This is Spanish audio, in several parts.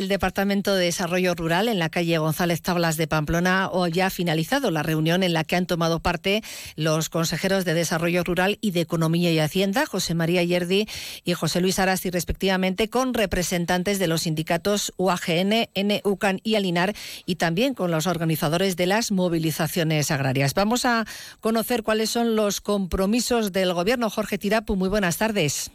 El Departamento de Desarrollo Rural en la calle González Tablas de Pamplona hoy ha finalizado la reunión en la que han tomado parte los consejeros de Desarrollo Rural y de Economía y Hacienda, José María Yerdi y José Luis Arasti, respectivamente, con representantes de los sindicatos UAGN, NUCAN y Alinar y también con los organizadores de las movilizaciones agrarias. Vamos a conocer cuáles son los compromisos del Gobierno. Jorge Tirapu, muy buenas tardes.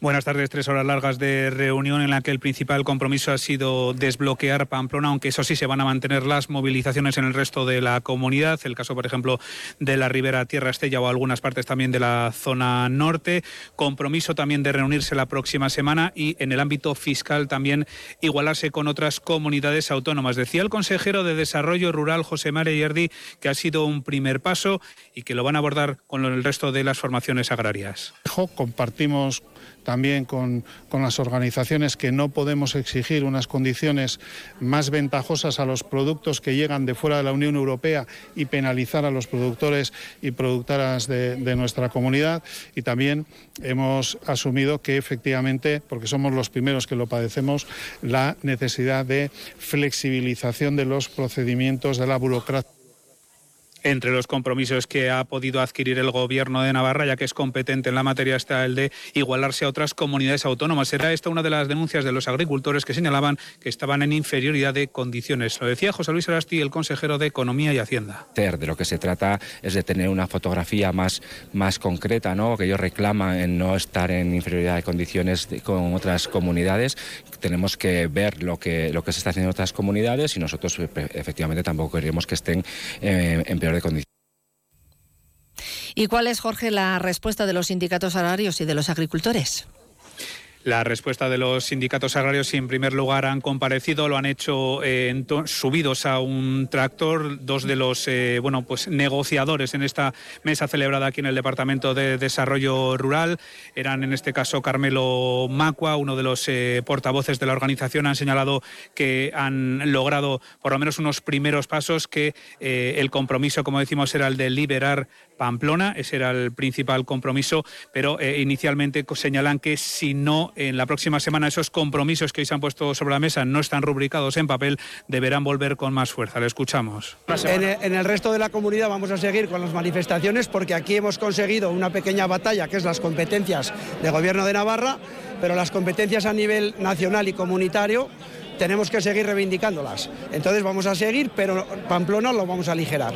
Buenas tardes. Tres horas largas de reunión en la que el principal compromiso ha sido desbloquear Pamplona, aunque eso sí se van a mantener las movilizaciones en el resto de la comunidad. El caso, por ejemplo, de la Ribera Tierra Estella o algunas partes también de la zona norte. Compromiso también de reunirse la próxima semana y en el ámbito fiscal también igualarse con otras comunidades autónomas. Decía el consejero de Desarrollo Rural, José María Yerdi, que ha sido un primer paso y que lo van a abordar con el resto de las formaciones agrarias. Compartimos también con, las organizaciones que no podemos exigir unas condiciones más ventajosas a los productos que llegan de fuera de la Unión Europea y penalizar a los productores y productoras de, de nuestra comunidad. Y también hemos asumido que efectivamente, porque somos los primeros que lo padecemos, la necesidad de flexibilización de los procedimientos de la burocracia. Entre los compromisos que ha podido adquirir el Gobierno de Navarra, ya que es competente en la materia, está el de igualarse a otras comunidades autónomas. Era esta una de las denuncias de los agricultores que señalaban que estaban en inferioridad de condiciones. Lo decía José Luis Arasti, el consejero de Economía y Hacienda. De lo que se trata es de tener una fotografía más, más concreta, ¿no? que ellos reclaman en no estar en inferioridad de condiciones con otras comunidades. Tenemos que ver lo que, lo que se está haciendo en otras comunidades y nosotros efectivamente tampoco queremos que estén eh, en peor condiciones. ¿Y cuál es, Jorge, la respuesta de los sindicatos agrarios y de los agricultores? La respuesta de los sindicatos agrarios, en primer lugar, han comparecido, lo han hecho eh, subidos a un tractor. Dos de los eh, bueno, pues, negociadores en esta mesa celebrada aquí en el Departamento de Desarrollo Rural eran, en este caso, Carmelo Macua, uno de los eh, portavoces de la organización. Han señalado que han logrado por lo menos unos primeros pasos, que el compromiso, como decimos, era el de liberar Pamplona. Ese era el principal compromiso, pero inicialmente señalan que si no en la próxima semana esos compromisos que hoy se han puesto sobre la mesa no están rubricados en papel, deberán volver con más fuerza. Le escuchamos. En el, resto de la comunidad vamos a seguir con las manifestaciones porque aquí hemos conseguido una pequeña batalla que es las competencias de Gobierno de Navarra, pero las competencias a nivel nacional y comunitario tenemos que seguir reivindicándolas. Entonces vamos a seguir, pero Pamplona lo vamos a aligerar.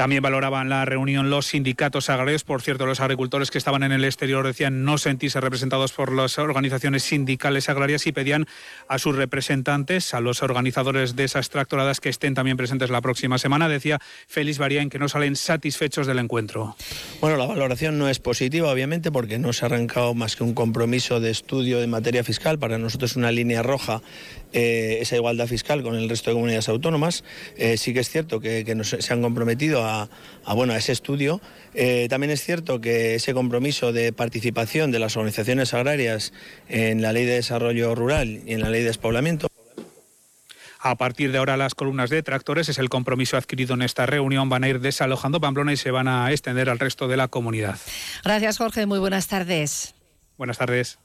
También valoraban la reunión los sindicatos agrarios. Por cierto, los agricultores que estaban en el exterior decían no sentirse representados por las organizaciones sindicales agrarias y pedían a sus representantes, a los organizadores de esas tractoradas que estén también presentes la próxima semana. Decía Félix Baría en que no salen satisfechos del encuentro. Bueno, la valoración no es positiva, obviamente, porque no se ha arrancado más que un compromiso de estudio de materia fiscal. Para nosotros una línea roja eh, esa igualdad fiscal con el resto de comunidades autónomas. Eh, sí que es cierto que, se han comprometido a, bueno, a ese estudio. Eh, también es cierto que ese compromiso de participación de las organizaciones agrarias en la ley de desarrollo rural y en la ley de despoblamiento a partir de ahora las columnas de tractores es el compromiso adquirido en esta reunión. Van a ir desalojando Pamplona y se van a extender al resto de la comunidad. Gracias Jorge, muy buenas tardes. Buenas tardes.